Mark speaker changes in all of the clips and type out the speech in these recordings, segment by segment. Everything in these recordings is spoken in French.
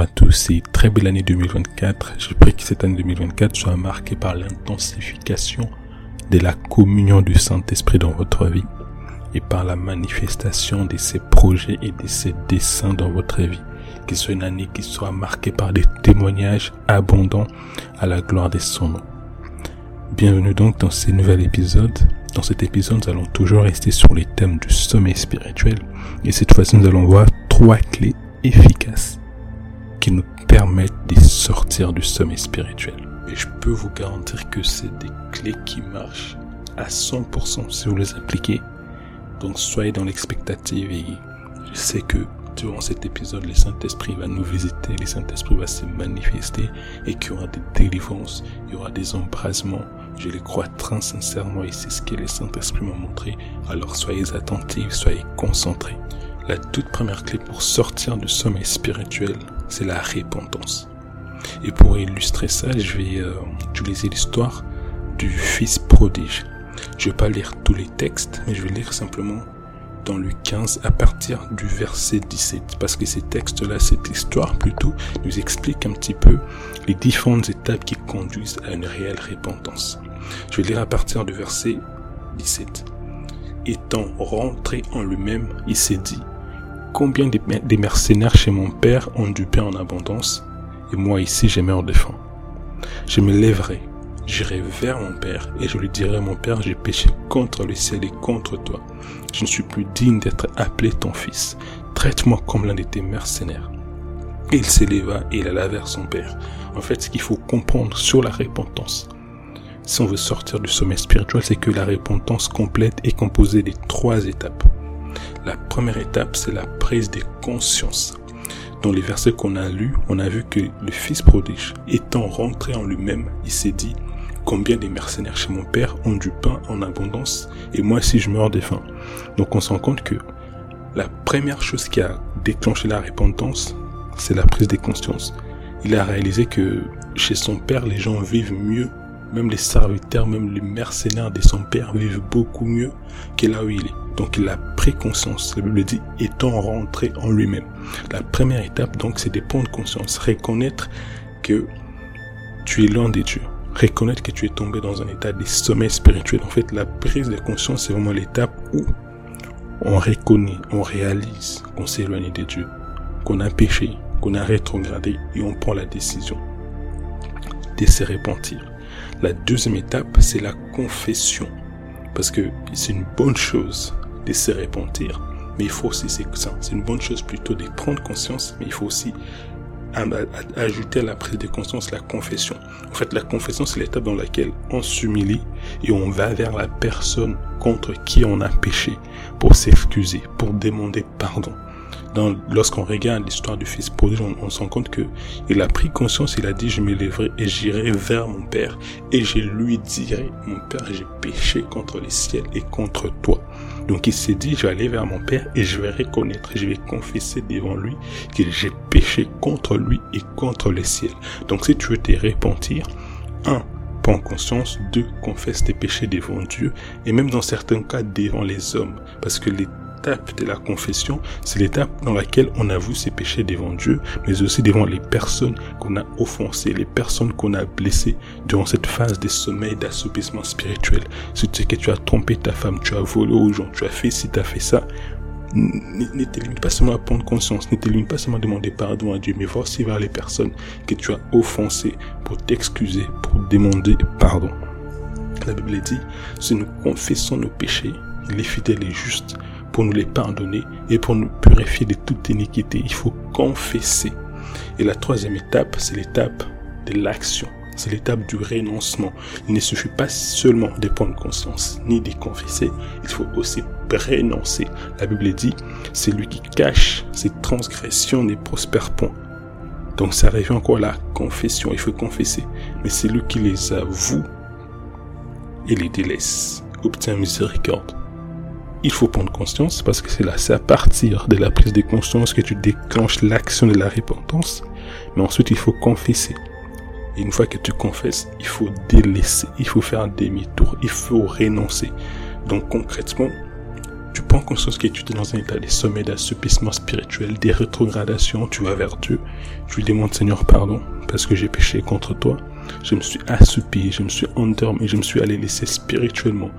Speaker 1: à tous et très belle année 2024. Je prie que cette année 2024 soit marquée par l'intensification de la communion du Saint-Esprit dans votre vie et par la manifestation de ses projets et de ses desseins dans votre vie. Ce soit une année qui soit marquée par des témoignages abondants à la gloire de son nom. Bienvenue donc dans ce nouvel épisode. Dans cet épisode, nous allons toujours rester sur les thèmes du sommeil spirituel. Et cette fois-ci, nous allons voir trois clés efficaces qui nous permettent de sortir du sommeil spirituel. Et je peux vous garantir que c'est des clés qui marchent à 100% si vous les appliquez. Donc soyez dans l'expectative et je sais que durant cet épisode, le Saint-Esprit va nous visiter, le Saint-Esprit va se manifester et qu'il y aura des délivrances, il y aura des embrasements. Je le crois très sincèrement et c'est ce que le Saint-Esprit m'a montré. Alors soyez attentifs, soyez concentrés. La toute première clé pour sortir du sommeil spirituel, c'est la repentance. Et pour illustrer ça, je vais euh, utiliser l'histoire du fils prodige. Je vais pas lire tous les textes, mais je vais lire simplement dans le 15 à partir du verset 17 parce que ces textes-là, cette histoire plutôt, nous explique un petit peu les différentes étapes qui conduisent à une réelle repentance. Je vais lire à partir du verset 17. Étant rentré en lui-même, il s'est dit, combien des mercenaires chez mon père ont du pain en abondance et moi ici j'ai meurs de faim. Je me lèverai, j'irai vers mon père et je lui dirai mon père j'ai péché contre le ciel et contre toi. Je ne suis plus digne d'être appelé ton fils. Traite-moi comme l'un de tes mercenaires. Et il s'éleva et il alla vers son père. En fait, ce qu'il faut comprendre sur la repentance, si on veut sortir du sommet spirituel, c'est que la repentance complète est composée de trois étapes. La première étape, c'est la prise de conscience. Dans les versets qu'on a lus, on a vu que le fils prodige, étant rentré en lui-même, il s'est dit, combien des mercenaires chez mon père ont du pain en abondance et moi si je meurs de faim. Donc on se rend compte que la première chose qui a déclenché la repentance, c'est la prise de conscience. Il a réalisé que chez son père, les gens vivent mieux, même les serviteurs, même les mercenaires de son père vivent beaucoup mieux que là où il est. Donc il a pris conscience, la Bible dit, étant rentré en lui-même. La première étape, donc, c'est de prendre conscience, reconnaître que tu es loin des dieux reconnaître que tu es tombé dans un état de sommeil spirituel. En fait, la prise de conscience, c'est vraiment l'étape où on reconnaît, on réalise qu'on s'est éloigné de Dieu, qu'on a péché, qu'on a rétrogradé et on prend la décision de se repentir. La deuxième étape, c'est la confession. Parce que c'est une bonne chose de se repentir, mais il faut aussi, c'est une bonne chose plutôt de prendre conscience, mais il faut aussi ajouter à la prise de conscience la confession. En fait, la confession, c'est l'étape dans laquelle on s'humilie et on va vers la personne contre qui on a péché pour s'excuser, pour demander pardon. Lorsqu'on regarde l'histoire du fils prodige, on, on se rend compte que il a pris conscience, il a dit, je me lèverai et j'irai vers mon père et je lui dirai, mon père, j'ai péché contre les ciels et contre toi. Donc il s'est dit, je vais aller vers mon Père et je vais reconnaître, je vais confesser devant lui que j'ai péché contre lui et contre le ciel. Donc si tu veux te repentir, un, prends conscience, deux, confesse tes péchés devant Dieu et même dans certains cas devant les hommes. Parce que les l'étape de la confession, c'est l'étape dans laquelle on avoue ses péchés devant Dieu, mais aussi devant les personnes qu'on a offensées, les personnes qu'on a blessées durant cette phase de sommeil, d'assoupissement spirituel. Si tu sais que tu as trompé ta femme, tu as volé aux gens, tu as fait ci, tu as fait ça, ne te pas seulement à prendre conscience, ne te pas seulement à demander pardon à Dieu, mais va aussi vers les personnes que tu as offensées pour t'excuser, pour demander pardon. La Bible dit, si nous confessons nos péchés, il est fidèle et juste pour nous les pardonner et pour nous purifier de toute iniquité. Il faut confesser. Et la troisième étape, c'est l'étape de l'action. C'est l'étape du renoncement. Il ne suffit pas seulement de prendre conscience ni de confesser, il faut aussi renoncer. La Bible dit, c'est lui qui cache ses transgressions ne prospère point. Donc ça revient encore à la confession, il faut confesser. Mais c'est lui qui les avoue et les délaisse, obtient miséricorde il faut prendre conscience parce que c'est là, c'est à partir de la prise de conscience que tu déclenches l'action de la repentance. Mais ensuite, il faut confesser. Et une fois que tu confesses, il faut délaisser, il faut faire un demi-tour, il faut renoncer. Donc concrètement, Tu prends conscience que tu es dans un état de sommet d'assoupissement spirituel, des rétrogradations, tu vas vers Dieu. Tu lui demandes Seigneur pardon parce que j'ai péché contre toi. Je me suis assoupi, je me suis endormi, je me suis allé laisser spirituellement.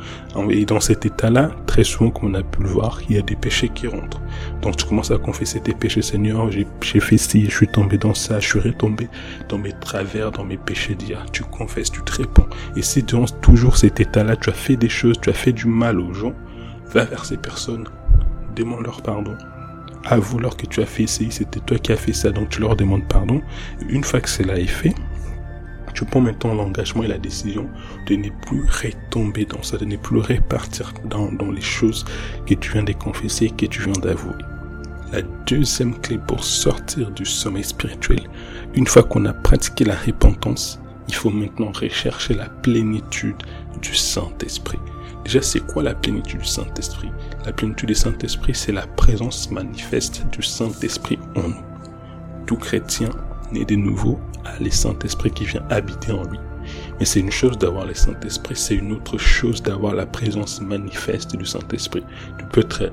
Speaker 1: Et dans cet état-là, très souvent, comme on a pu le voir, il y a des péchés qui rentrent. Donc tu commences à confesser tes péchés, Seigneur, j'ai fait ci, je suis tombé dans ça, je suis retombé dans mes travers, dans mes péchés d'hier. Tu confesses, tu te réponds. Et si dans toujours cet état-là, tu as fait des choses, tu as fait du mal aux gens, va vers ces personnes, demande leur pardon avoue-leur que tu as fait ça, c'était toi qui as fait ça, donc tu leur demandes pardon. Une fois que cela est fait, tu prends maintenant l'engagement et la décision de ne plus retomber dans ça, de ne plus repartir dans, dans les choses que tu viens de confesser, que tu viens d'avouer. La deuxième clé pour sortir du sommeil spirituel, une fois qu'on a pratiqué la repentance, il faut maintenant rechercher la plénitude du Saint-Esprit. Déjà, c'est quoi la plénitude du Saint-Esprit? La plénitude du Saint-Esprit, c'est la présence manifeste du Saint-Esprit en nous. Tout chrétien né de nouveau a le Saint-Esprit qui vient habiter en lui. Mais c'est une chose d'avoir le Saint-Esprit, c'est une autre chose d'avoir la présence manifeste du Saint-Esprit. Tu peux être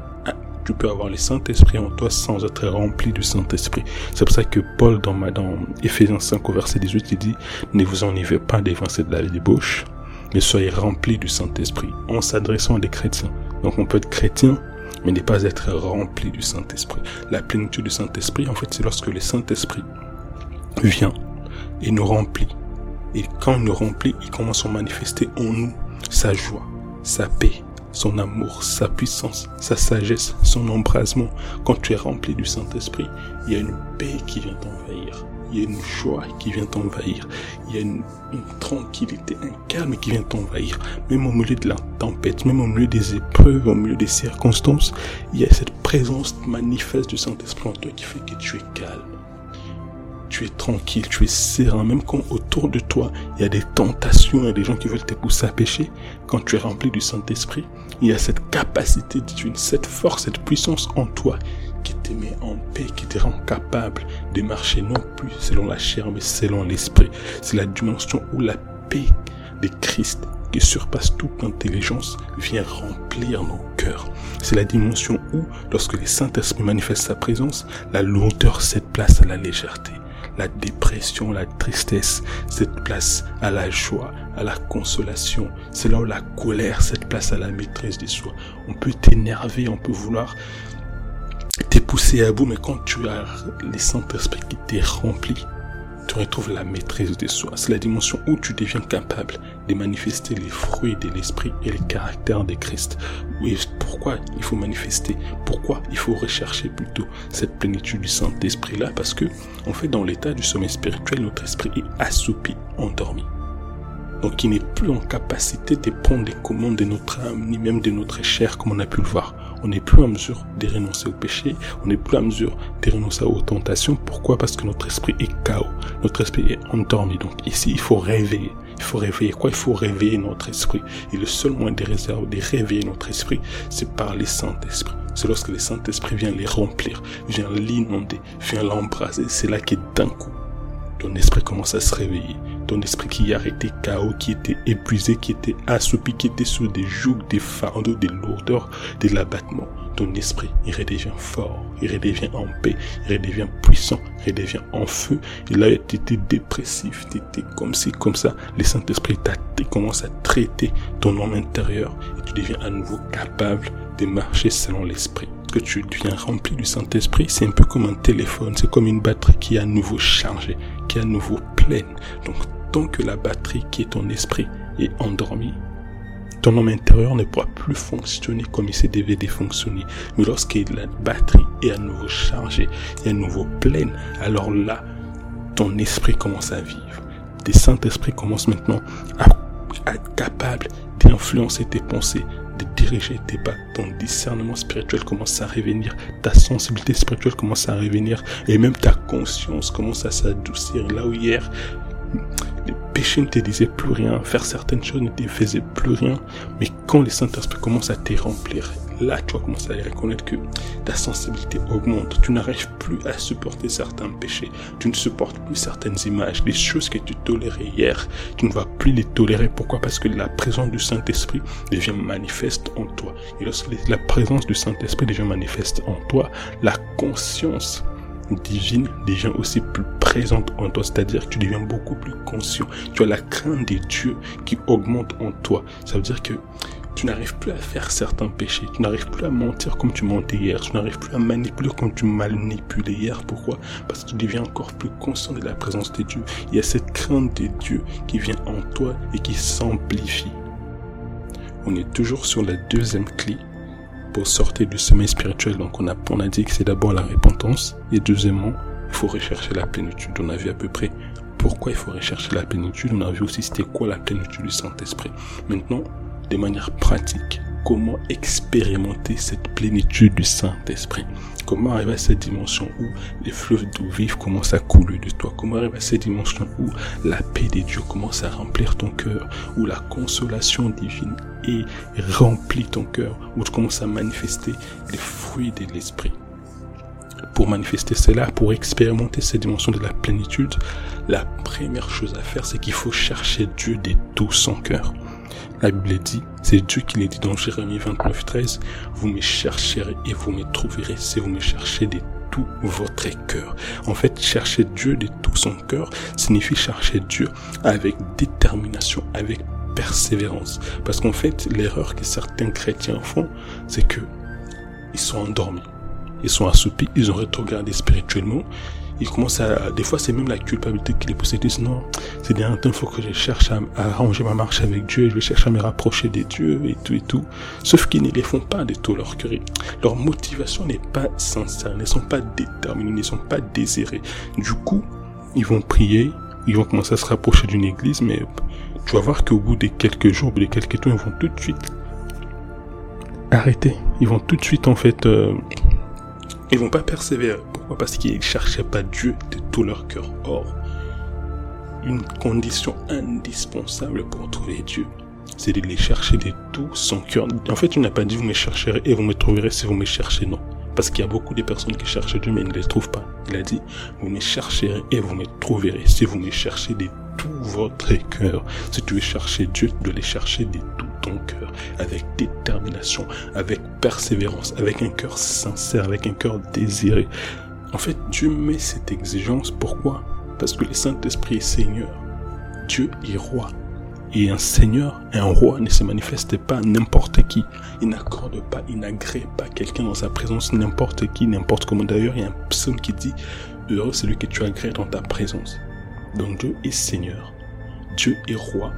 Speaker 1: tu peux avoir le Saint-Esprit en toi sans être rempli du Saint-Esprit. C'est pour ça que Paul, dans, dans Ephésiens 5 au verset 18, il dit, ne vous enivez pas devant cette la débauche, mais soyez remplis du Saint-Esprit en s'adressant à des chrétiens. Donc on peut être chrétien, mais ne pas être rempli du Saint-Esprit. La plénitude du Saint-Esprit, en fait, c'est lorsque le Saint-Esprit vient et nous remplit. Et quand il nous remplit, il commence à manifester en nous sa joie, sa paix, son amour, sa puissance, sa sagesse, son embrasement. Quand tu es rempli du Saint-Esprit, il y a une paix qui vient t'envahir. Il y a une joie qui vient t'envahir. Il y a une, tranquillité, un calme qui vient t'envahir. Même au milieu de la tempête, même au milieu des épreuves, au milieu des circonstances, il y a cette présence manifeste du Saint-Esprit en toi qui fait que tu es calme tu es tranquille, tu es serein, même quand autour de toi, il y a des tentations, il y a des gens qui veulent te pousser à pécher, quand tu es rempli du Saint-Esprit, il y a cette capacité, cette force, cette puissance en toi qui te met en paix, qui te rend capable de marcher non plus selon la chair, mais selon l'Esprit. C'est la dimension où la paix de Christ qui surpasse toute intelligence vient remplir nos cœurs. C'est la dimension où, lorsque le Saint-Esprit manifeste sa présence, la lourdeur cède place à la légèreté la dépression, la tristesse, cette place à la joie, à la consolation. C'est là où la colère, cette place à la maîtrise de soi. On peut t'énerver, on peut vouloir t'es poussé à bout, mais quand tu as les Saint-Esprit qui t'est rempli, tu retrouves la maîtrise de soi. C'est la dimension où tu deviens capable de manifester les fruits de l'esprit et les caractères de Christ. Et pourquoi il faut manifester? Pourquoi il faut rechercher plutôt cette plénitude du Saint-Esprit là Parce que, en fait, dans l'état du sommeil spirituel, notre esprit est assoupi, endormi. Donc il n'est plus en capacité de prendre les commandes de notre âme, ni même de notre chair, comme on a pu le voir. On n'est plus en mesure de renoncer au péché, on n'est plus en mesure de renoncer aux tentations. Pourquoi? Parce que notre esprit est chaos, notre esprit est endormi. Donc ici, il faut réveiller. Il faut réveiller quoi? Il faut réveiller notre esprit. Et le seul moyen de, réserve, de réveiller notre esprit, c'est par les Saint-Esprit. C'est lorsque le Saint-Esprit vient les remplir, vient l'inonder, vient l'embraser. C'est là que d'un coup, ton esprit commence à se réveiller. Ton esprit qui a été chaos, qui était épuisé, qui était assoupi, qui était sous des jougs, des fardeaux, des lourdeurs, de l'abattement. Ton esprit, il redevient fort, il redevient en paix, il redevient puissant, il redevient en feu. Et là, tu étais dépressif, tu étais comme ci, comme ça. Le Saint-Esprit commence à traiter ton homme intérieur et tu deviens à nouveau capable de marcher selon l'esprit que tu deviens rempli du Saint-Esprit, c'est un peu comme un téléphone, c'est comme une batterie qui est à nouveau chargée, qui est à nouveau pleine. Donc, tant que la batterie qui est ton esprit est endormie, ton homme intérieur ne pourra plus fonctionner comme il s'est devait fonctionner. Mais lorsque la batterie est à nouveau chargée et à nouveau pleine, alors là, ton esprit commence à vivre. Tes Saint-Esprit commencent maintenant à, à être capable d'influencer tes pensées, de diriger tes pas. Ton discernement spirituel commence à revenir, ta sensibilité spirituelle commence à revenir, et même ta conscience commence à s'adoucir. Là où hier, les péchés ne te disaient plus rien, faire certaines choses ne te faisaient plus rien, mais quand les Saint-Esprit commencent à te remplir, là, tu vas commencer à reconnaître que ta sensibilité augmente. Tu n'arrives plus à supporter certains péchés. Tu ne supportes plus certaines images. Les choses que tu tolérais hier, tu ne vas plus les tolérer. Pourquoi? Parce que la présence du Saint-Esprit devient manifeste en toi. Et lorsque la présence du Saint-Esprit devient manifeste en toi, la conscience divine devient aussi plus présente en toi, c'est-à-dire que tu deviens beaucoup plus conscient. Tu as la crainte des dieux qui augmente en toi. Ça veut dire que tu n'arrives plus à faire certains péchés, tu n'arrives plus à mentir comme tu mentais hier, tu n'arrives plus à manipuler comme tu manipulais hier. Pourquoi? Parce que tu deviens encore plus conscient de la présence de Dieu. Il y a cette crainte des dieux qui vient en toi et qui s'amplifie. On est toujours sur la deuxième clé sortir du sommeil spirituel. Donc on a, on a dit que c'est d'abord la repentance et deuxièmement, il faut rechercher la plénitude. On a vu à peu près pourquoi il faut rechercher la plénitude. On a vu aussi c'était quoi la plénitude du Saint-Esprit. Maintenant, de manière pratique comment expérimenter cette plénitude du Saint-Esprit. Comment arriver à cette dimension où les fleuves d'eau vive commencent à couler de toi? Comment arriver à cette dimension où la paix des dieux commence à remplir ton cœur, où la consolation divine est remplit ton cœur, où tu commences à manifester les fruits de l'Esprit? Pour manifester cela, pour expérimenter cette dimension de la plénitude, la première chose à faire, c'est qu'il faut chercher Dieu de tout son cœur. La Bible dit, c'est Dieu qui l'a dit dans Jérémie 29, 13, vous me chercherez et vous me trouverez si vous me cherchez de tout votre cœur. En fait, chercher Dieu de tout son cœur signifie chercher Dieu avec détermination, avec persévérance. Parce qu'en fait, l'erreur que certains chrétiens font, c'est que ils sont endormis. Ils sont assoupis, ils ont rétrogradé spirituellement, il commence à, des fois c'est même la culpabilité qui les pousse. Ils disent non, c'est bien il faut que je cherche à, arranger ma marche avec Dieu, je vais chercher à me rapprocher des dieux et tout et tout. Sauf qu'ils ne les font pas de tout leur cœur. Leur motivation n'est pas sincère, ils ne sont pas déterminés, ils ne sont pas désirés. Du coup, ils vont prier, ils vont commencer à se rapprocher d'une église, mais tu vas voir qu'au bout de quelques jours, au bout de quelques temps, ils vont tout de suite arrêter. Ils vont tout de suite en fait, euh, ils vont pas persévérer. Parce qu'ils ne cherchaient pas Dieu de tout leur cœur. Or, une condition indispensable pour trouver Dieu, c'est de les chercher de tout son cœur. En fait, il n'a pas dit vous me chercherez et vous me trouverez si vous me cherchez. Non. Parce qu'il y a beaucoup de personnes qui cherchent Dieu mais ne les trouvent pas. Il a dit vous me chercherez et vous me trouverez si vous me cherchez de tout votre cœur. Si tu veux chercher Dieu, de les chercher de tout ton cœur, avec détermination, avec persévérance, avec un cœur sincère, avec un cœur désiré. En fait, Dieu met cette exigence. Pourquoi? Parce que le Saint-Esprit est Seigneur. Dieu est roi. Et un Seigneur, un roi ne se manifeste pas n'importe qui. Il n'accorde pas, il n'agrée pas quelqu'un dans sa présence, n'importe qui, n'importe comment. D'ailleurs, il y a un psaume qui dit, heureux celui que tu agrées dans ta présence. Donc Dieu est Seigneur. Dieu est roi.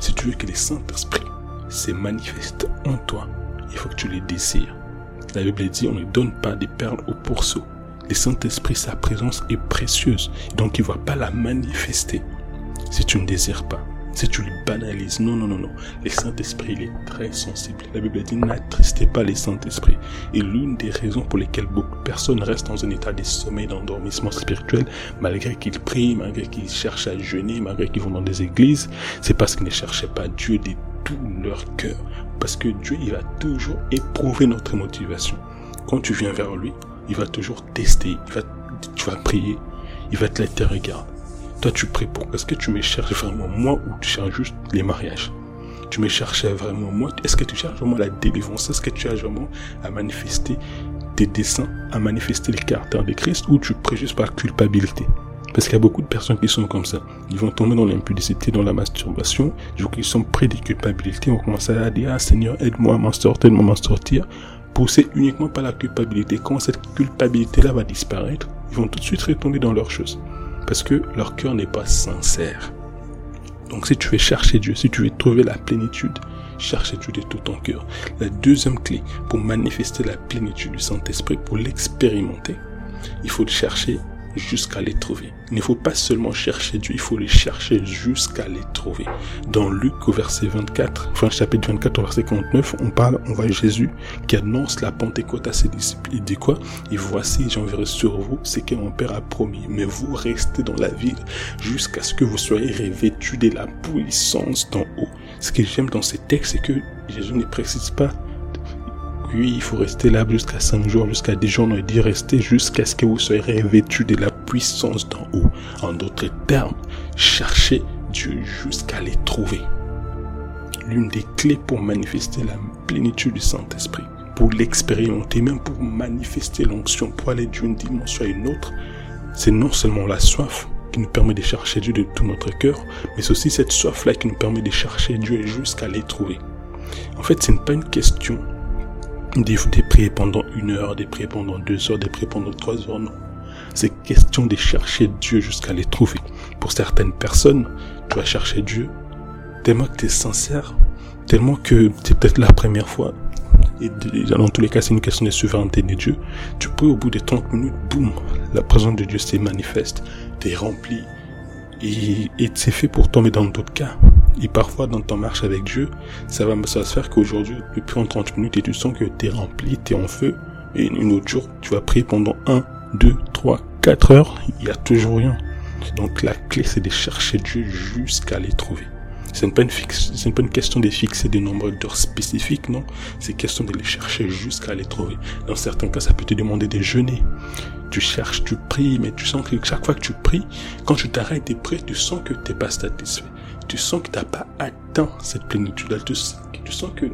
Speaker 1: Si tu veux que le Saint-Esprit se manifeste en toi, il faut que tu les désires. La Bible dit, on ne donne pas des perles au pourceau. Le Saint-Esprit, sa présence est précieuse. Donc il ne va pas la manifester si tu ne désires pas. Si tu le banalises. Non, non, non, non. Le Saint-Esprit, il est très sensible. La Bible dit, n'attristez pas le Saint-Esprit. Et l'une des raisons pour lesquelles beaucoup de personnes restent dans un état de sommeil, d'endormissement spirituel, malgré qu'ils prient, malgré qu'ils cherchent à jeûner, malgré qu'ils vont dans des églises, c'est parce qu'ils ne cherchaient pas Dieu de tout leur cœur. Parce que Dieu, il va toujours éprouver notre motivation. Quand tu viens vers lui, il va toujours tester, tu vas prier, il va te laisser regarde. Toi, tu pries pour Est-ce que tu me cherches vraiment moi ou tu cherches juste les mariages? Tu me cherchais vraiment moi? Est-ce que tu cherches vraiment la délivrance? Est-ce que tu as vraiment à manifester tes desseins, à manifester les caractères de Christ ou tu pries juste par culpabilité? Parce qu'il y a beaucoup de personnes qui sont comme ça. Ils vont tomber dans l'impudicité, dans la masturbation. Ils sont près des culpabilités. Ils vont commencer à dire, ah Seigneur, aide-moi à m'en sortir, aide-moi à m'en sortir poussés uniquement par la culpabilité, quand cette culpabilité-là va disparaître, ils vont tout de suite retomber dans leurs choses. Parce que leur cœur n'est pas sincère. Donc si tu veux chercher Dieu, si tu veux trouver la plénitude, cherche Dieu de tout ton cœur. La deuxième clé pour manifester la plénitude du Saint-Esprit, pour l'expérimenter, il faut le chercher jusqu'à les trouver. Il ne faut pas seulement chercher Dieu, il faut les chercher jusqu'à les trouver. Dans Luc au verset 24, enfin chapitre 24 au verset 49, on parle, on voit Jésus qui annonce la Pentecôte à ses disciples. Il dit quoi? Et voici, j'enverrai sur vous ce que mon Père a promis, mais vous restez dans la ville jusqu'à ce que vous soyez revêtus de la puissance d'en haut. Ce que j'aime dans ces textes, c'est que Jésus ne précise pas oui, il faut rester là jusqu'à 5 jours, jusqu'à 10 jours, on dit rester jusqu'à ce que vous soyez revêtu de la puissance d'en haut. En d'autres termes, cherchez Dieu jusqu'à les trouver. L'une des clés pour manifester la plénitude du Saint-Esprit, pour l'expérimenter, même pour manifester l'onction, pour aller d'une dimension à une autre, c'est non seulement la soif qui nous permet de chercher Dieu de tout notre cœur, mais c'est aussi cette soif-là qui nous permet de chercher Dieu jusqu'à les trouver. En fait, ce n'est pas une question de, prier pendant une heure, de prier pendant deux heures, de prier pendant trois heures, non. C'est question de chercher Dieu jusqu'à les trouver. Pour certaines personnes, tu vas chercher Dieu tellement que tu es sincère, tellement que c'est peut-être la première fois, et dans tous les cas, c'est une question de souveraineté de Dieu. Tu peux, au bout de 30 minutes, boum, la présence de Dieu s'est manifeste, t'es rempli. Et, et c'est fait pour toi, mais dans d'autres cas. Et parfois, dans ton marche avec Dieu, ça va, ça va se faire qu'aujourd'hui, depuis en 30 minutes, et tu sens que t'es rempli, t'es en feu. Et une autre jour, tu vas prier pendant 1, 2, 3, 4 heures, il n'y a toujours rien. Donc la clé, c'est de chercher Dieu jusqu'à les trouver. Ce n'est pas, une question de fixer des nombres d'heures spécifiques, non? C'est question de les chercher jusqu'à les trouver. Dans certains cas, ça peut te demander de jeûner. Tu cherches, tu pries, mais tu sens que chaque fois que tu pries, quand tu t'arrêtes de prier, tu sens que tu n'es pas satisfait. Tu sens que tu n'as pas atteint cette plénitude-là. Tu, tu, sens que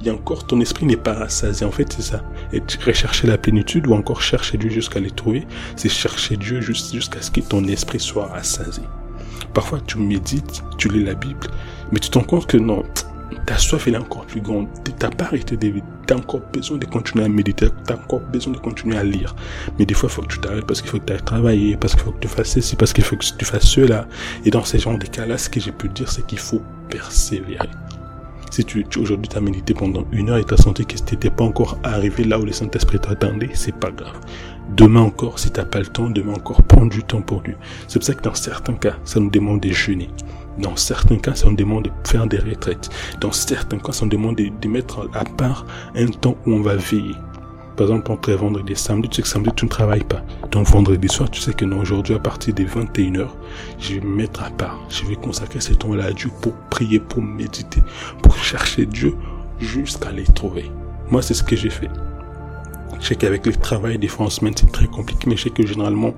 Speaker 1: il encore, ton esprit n'est pas rassasié. En fait, c'est ça. Et rechercher la plénitude ou encore chercher Dieu jusqu'à les trouver, c'est chercher Dieu jusqu'à ce que ton esprit soit rassasié. Parfois, tu médites, tu lis la Bible, mais tu te que non, ta soif est encore plus grande. Tu n'as pas arrêté de Tu as encore besoin de continuer à méditer, tu as encore besoin de continuer à lire. Mais des fois, il faut que tu t'arrêtes parce qu'il faut que tu ailles travailler, parce qu'il faut que tu fasses ceci, parce qu'il faut que tu fasses cela. Et dans ces genres de cas-là, ce que j'ai pu dire, c'est qu'il faut persévérer. Si tu, tu aujourd'hui t'as médité pendant une heure et t'as senti que tu n'étais pas encore arrivé là où le Saint-Esprit t'attendait, c'est pas grave. Demain encore, si t'as pas le temps, demain encore, prends du temps pour Dieu. C'est pour ça que dans certains cas, ça nous demande de jeûner. Dans certains cas, ça demande de faire des retraites. Dans certains cas, ça demande de, mettre à part un temps où on va veiller. Par exemple, entre vendredi et samedi, tu sais que samedi, tu ne travailles pas. Donc vendredi soir, tu sais que non, aujourd'hui, à partir des 21h, je vais me mettre à part. Je vais consacrer ce temps-là à Dieu pour prier, pour méditer, pour chercher Dieu jusqu'à les trouver. Moi, c'est ce que j'ai fait. Je sais qu'avec le travail, des fois en c'est très compliqué, mais je sais que généralement,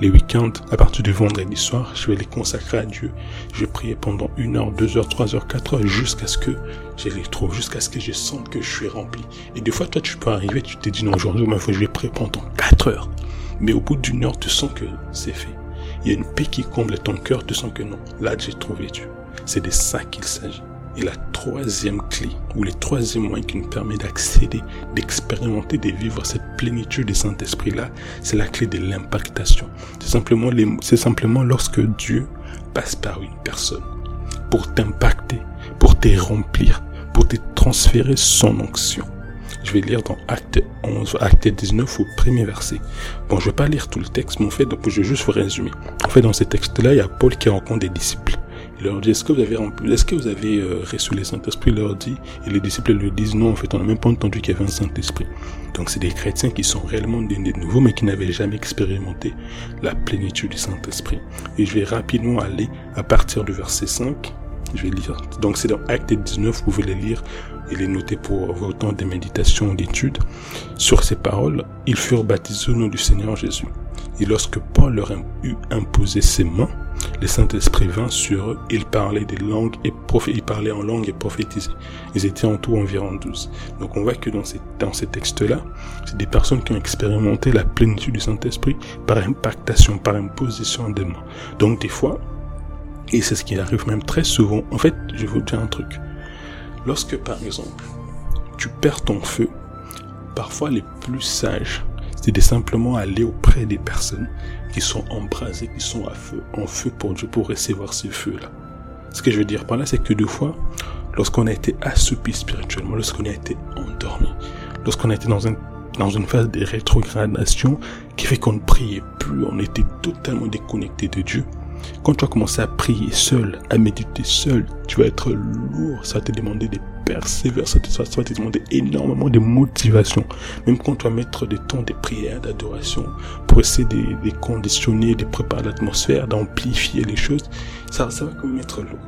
Speaker 1: les week-ends, à partir du vendredi soir, je vais les consacrer à Dieu. Je prier pendant une heure, deux heures, trois heures, quatre heures, jusqu'à ce que je les trouve, jusqu'à ce que je sente que je suis rempli. Et des fois, toi, tu peux arriver, tu te dis, non, aujourd'hui, je vais prier pendant quatre heures. Mais au bout d'une heure, tu sens que c'est fait. Il y a une paix qui comble ton cœur, tu sens que non, là, j'ai trouvé Dieu. C'est de ça qu'il s'agit. Et la troisième clé, ou le troisième moyen qui nous permet d'accéder, d'expérimenter, de vivre cette plénitude du Saint-Esprit-là, c'est la clé de l'impactation. C'est simplement, c'est simplement lorsque Dieu passe par une personne pour t'impacter, pour te remplir, pour te transférer son onction. Je vais lire dans Acte 11, Acte 19 au premier verset. Bon, je vais pas lire tout le texte, mais en fait, je vais juste vous résumer. En fait, dans ce texte-là, il y a Paul qui rencontre des disciples. Leur dit, est-ce que vous avez, euh, reçu le Saint-Esprit? Leur dit, et les disciples lui disent, non, en fait, on n'a même pas entendu qu'il y avait un Saint-Esprit. Donc c'est des chrétiens qui sont réellement des nouveaux, mais qui n'avaient jamais expérimenté la plénitude du Saint-Esprit. Et je vais rapidement aller à partir du verset 5. Je vais lire. Donc c'est dans Acte 19, vous pouvez les lire et les noter pour vos temps de méditation, d'études. Sur ces paroles, ils furent baptisés au nom du Seigneur Jésus. Et lorsque Paul leur eut imposé ses mains, le Saint-Esprit vint sur eux, ils parlaient des langues et ils parlaient en langue et prophétisaient. Ils étaient en tout environ douze. Donc on voit que dans ces, dans ces textes-là, c'est des personnes qui ont expérimenté la plénitude du Saint-Esprit par impactation, par imposition des mains. Donc des fois, et c'est ce qui arrive même très souvent, en fait, je vous dire un truc. Lorsque par exemple, tu perds ton feu, parfois les plus sages c'est de simplement aller auprès des personnes qui sont embrasées, qui sont à feu, en feu pour Dieu, pour recevoir ce feu-là. Ce que je veux dire par là, c'est que deux fois, lorsqu'on a été assoupi spirituellement, lorsqu'on a été endormi, lorsqu'on a été dans, un, dans une phase de rétrogradation qui fait qu'on ne priait plus, on était totalement déconnecté de Dieu, quand tu vas commencer à prier seul, à méditer seul, tu vas être lourd, ça va te demander des persévérer, ça, va te demander énormément de motivation. Même quand tu vas mettre des temps de prière, d'adoration, pour essayer de, conditionner, de préparer l'atmosphère, d'amplifier les choses, ça, ça va quand même être lourd.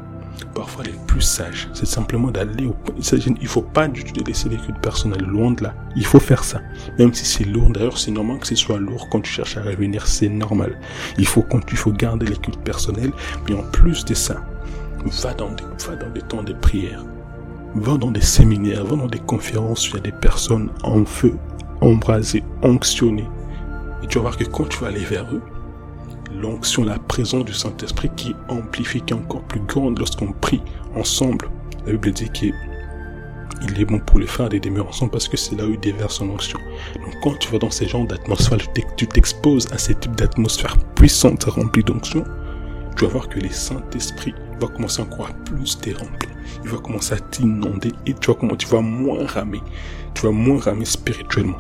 Speaker 1: parfois les plus sages, c'est simplement d'aller au Il il faut pas du tout laisser les cultes personnels loin de là. Il faut faire ça. Même si c'est lourd, d'ailleurs, c'est normal que ce soit lourd quand tu cherches à revenir, c'est normal. Il faut, quand il faut garder les cultes personnels, mais en plus de ça, va dans des, va dans des temps de prière. Va dans des séminaires, va dans des conférences où il y a des personnes en feu, embrasées, onctionnées. Et tu vas voir que quand tu vas aller vers eux, l'onction, la présence du Saint-Esprit qui est amplifiée, qui est encore plus grande lorsqu'on prie ensemble. La Bible dit qu'il est bon pour les frères de demeurer ensemble parce que c'est là où il déverse son onction. Donc quand tu vas dans ces genres d'atmosphère, tu t'exposes à ce type d'atmosphère puissante remplie d'onction, tu vas voir que le Saint-Esprit va commencer encore à plus te remplir. Il va commencer à t'inonder et tu vas, comment, tu vas moins ramer. Tu vas moins ramer spirituellement.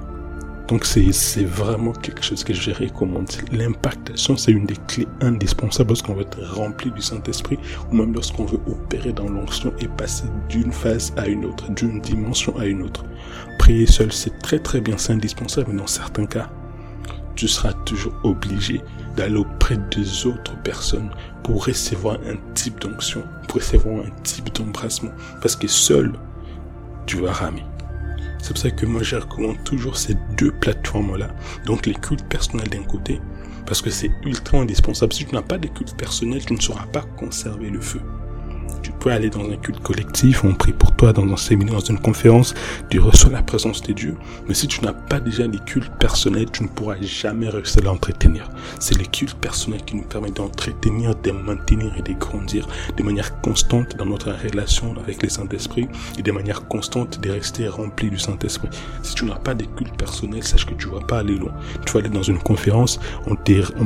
Speaker 1: Donc c'est vraiment quelque chose que je recommande. L'impactation, c'est une des clés indispensables lorsqu'on veut être rempli du Saint-Esprit ou même lorsqu'on veut opérer dans l'onction et passer d'une phase à une autre, d'une dimension à une autre. Prier seul, c'est très très bien, c'est indispensable, mais dans certains cas, tu seras toujours obligé d'aller auprès des autres personnes pour recevoir un type d'onction, pour recevoir un type d'embrassement, parce que seul, tu vas ramer. C'est pour ça que moi je recommande toujours ces deux plateformes-là. Donc les cultes personnels d'un côté, parce que c'est ultra indispensable. Si tu n'as pas de culte personnel, tu ne sauras pas conserver le feu. Tu peux aller dans un culte collectif, on prie pour toi dans un séminaire, dans une conférence, tu reçois la présence de Dieu. Mais si tu n'as pas déjà des cultes personnels, tu ne pourras jamais réussir à l'entretenir. C'est les cultes personnels qui nous permettent d'entretenir, de maintenir et de grandir de manière constante dans notre relation avec le Saint-Esprit et de manière constante de rester rempli du Saint-Esprit. Si tu n'as pas des cultes personnels, sache que tu vas pas aller loin. Tu vas aller dans une conférence, on,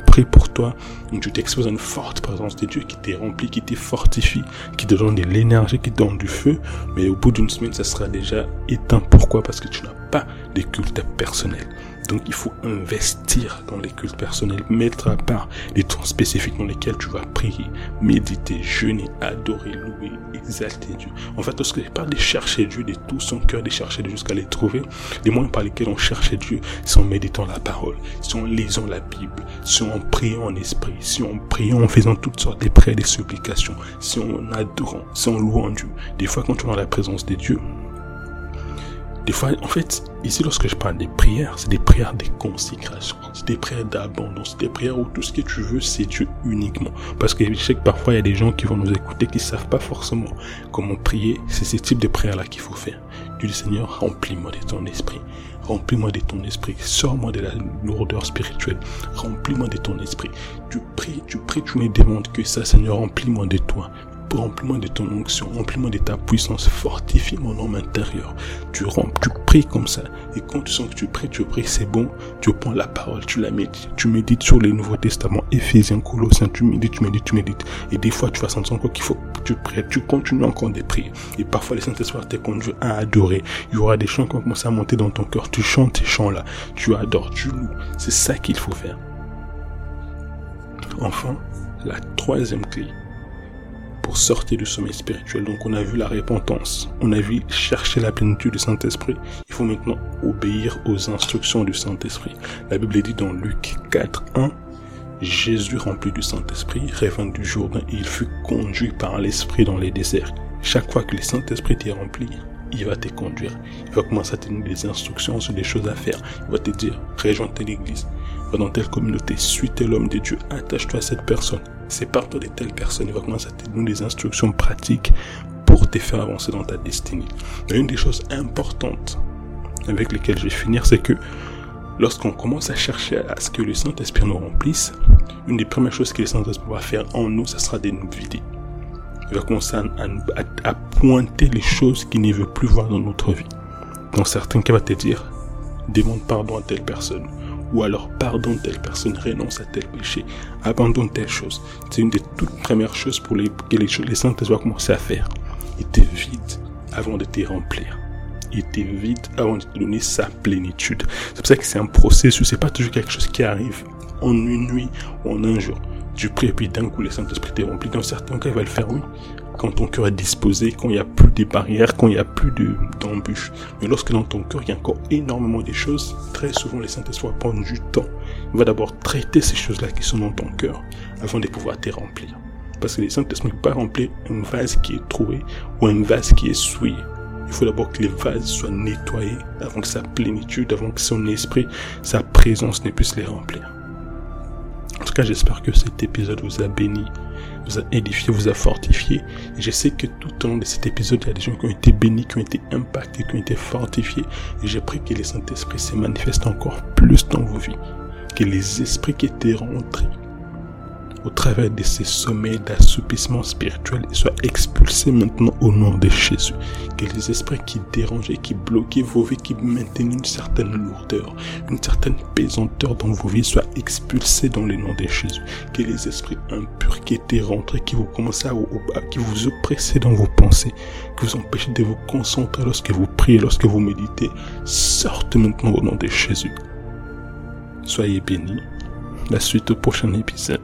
Speaker 1: prie pour toi, tu t'exposes à une forte présence de Dieu qui t'est rempli, qui t'est fortifie, qui te donne de l'énergie, qui donne du feu, mais au bout d'une semaine, ça sera déjà éteint. Pourquoi? Parce que tu n'as pas de culte personnel. Donc il faut investir dans les cultes personnels, mettre à part les temps spécifiques dans lesquels tu vas prier, méditer, jeûner, adorer, louer, exalter Dieu. En fait, lorsque je parle de chercher Dieu de tout son cœur, de chercher Dieu jusqu'à les trouver, les moyens par lesquels on cherche Dieu, c'est en méditant la parole, c'est en lisant la Bible, c'est en priant en esprit, c'est en priant en faisant toutes sortes de prières, des supplications, c'est en adorant, c'est en louant Dieu. Des fois, quand tu es dans la présence de Dieu, des fois, en fait, ici, lorsque je parle des prières, c'est des prières de consécration, c'est des prières d'abondance, c'est des prières où tout ce que tu veux, c'est Dieu uniquement. Parce que je sais que parfois, il y a des gens qui vont nous écouter qui savent pas forcément comment prier. C'est ce type de prière-là qu'il faut faire. Du Seigneur, remplis-moi de ton esprit. Remplis-moi de ton esprit. Sors-moi de la lourdeur spirituelle. Remplis-moi de ton esprit. Tu pries, tu pries, tu me demandes que ça, Seigneur, remplis-moi de toi remplis-moi de ton onction, remplis-moi de ta puissance, fortifie mon homme intérieur. Tu remplis, tu pries comme ça. Et quand tu sens que tu pries, tu pries, c'est bon, tu prends la parole, tu la médites. Tu médites sur les Nouveaux Testaments, Éphésiens, Colossiens, tu médites, tu médites, tu médites. Et des fois, tu vas sentir encore qu'il faut que tu pries, tu continues encore de prier. Et parfois, les Saint-Esprit te conduit à adorer. Il y aura des chants qui vont commencer à monter dans ton cœur. Tu chantes ces chants-là. Tu adores, tu loues. C'est ça qu'il faut faire. Enfin, la troisième clé, pour sortir du sommeil spirituel. Donc on a vu la repentance, on a vu chercher la plénitude du Saint-Esprit. Il faut maintenant obéir aux instructions du Saint-Esprit. La Bible dit dans Luc 4, 1, Jésus rempli du Saint-Esprit revint du Jourdain il fut conduit par l'Esprit dans les déserts. Chaque fois que le Saint-Esprit t'est rempli, il va te conduire. Il va commencer à te donner des instructions sur des choses à faire. Il va te dire, rejoins l'église, va dans telle communauté, suis tel homme de Dieu, attache-toi à cette personne, c'est par toi de telle personne. Il va commencer à te donner des instructions pratiques pour te faire avancer dans ta destinée. Une des choses importantes avec lesquelles je vais finir, c'est que lorsqu'on commence à chercher à ce que le Saint-Esprit nous remplisse, une des premières choses que le Saint-Esprit va faire en nous, ce sera de nous vider. Il va commencer à, pointer les choses qu'il ne veut plus voir dans notre vie. Dans certains cas, il va te dire, demande pardon à telle personne ou alors pardonne telle personne, renonce à tel péché, abandonne telle chose. C'est une des toutes premières choses pour les, que les, les saints doivent commencer à faire. Il te vide avant de te remplir. Il te vide avant de te donner sa plénitude. C'est pour ça que c'est un processus, c'est pas toujours quelque chose qui arrive en une nuit ou en un jour. Tu pries et puis d'un coup le Saint-Esprit te rempli. Dans certains cas, il va le faire, oui quand ton cœur est disposé, quand il n'y a plus de barrières, quand il n'y a plus d'embûches. Mais lorsque dans ton cœur, il y a encore énormément de choses, très souvent, les Saint-Esprit va prendre du temps. Il va d'abord traiter ces choses-là qui sont dans ton cœur avant de pouvoir te remplir. Parce que le Saint-Esprit ne peut pas remplir un vase qui est troué ou un vase qui est souillé. Il faut d'abord que les vases soient nettoyés avant que sa plénitude, avant que son esprit, sa présence ne puisse les remplir. J'espère que cet épisode vous a béni, vous a édifié, vous a fortifié. Et je sais que tout au long de cet épisode, il y a des gens qui ont été bénis, qui ont été impactés, qui ont été fortifiés. Et j'ai pris que le Saint-Esprit se manifeste encore plus dans vos vies. Que les esprits qui étaient rentrés au travers de ces sommets d'assoupissement spirituel soient expulsés maintenant au nom de Jésus. Que les esprits qui dérangeaient, qui bloquaient vos vies, qui maintenaient une certaine lourdeur, une certaine pesanteur dans vos vies soient expulsés dans le nom de Jésus. Que les esprits impurs qui étaient rentrés, qui vous commençaient à, qui vous oppressaient dans vos pensées, qui vous empêchaient de vous concentrer lorsque vous priez, lorsque vous méditez, sortent maintenant au nom de Jésus. Soyez bénis. La suite au prochain épisode.